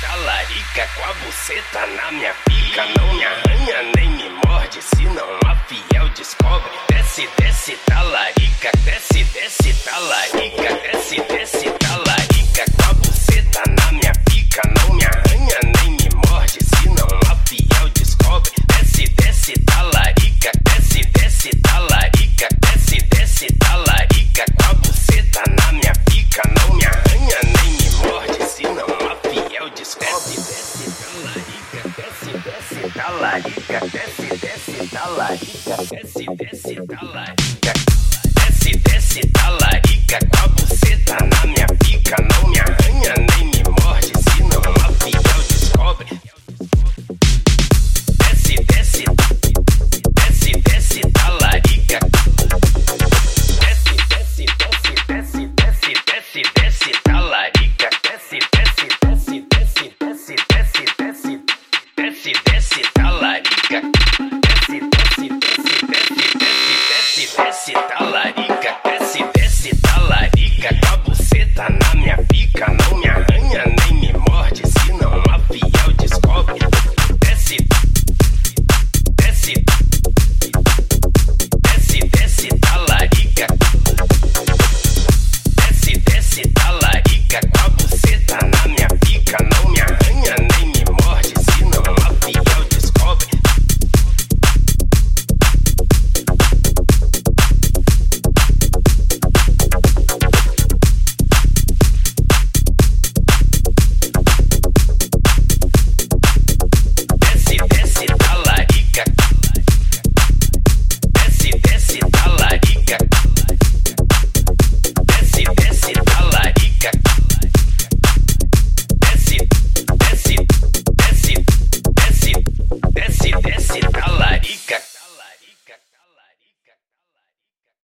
Tá Calarica com a buceta na minha pica. Não me arranha nem me morde se não há. Descobre. Desce, talarica, desce, desce, talarica, desce, desce, talarica, desce, desce, talarica. Desce, desce, talarica, com a buceta na minha Desce, desce, talarica. Com a buceta na minha pica. Não me arranha nem me morde, senão a fiel descobre. Desce, desce, desce, sit alive.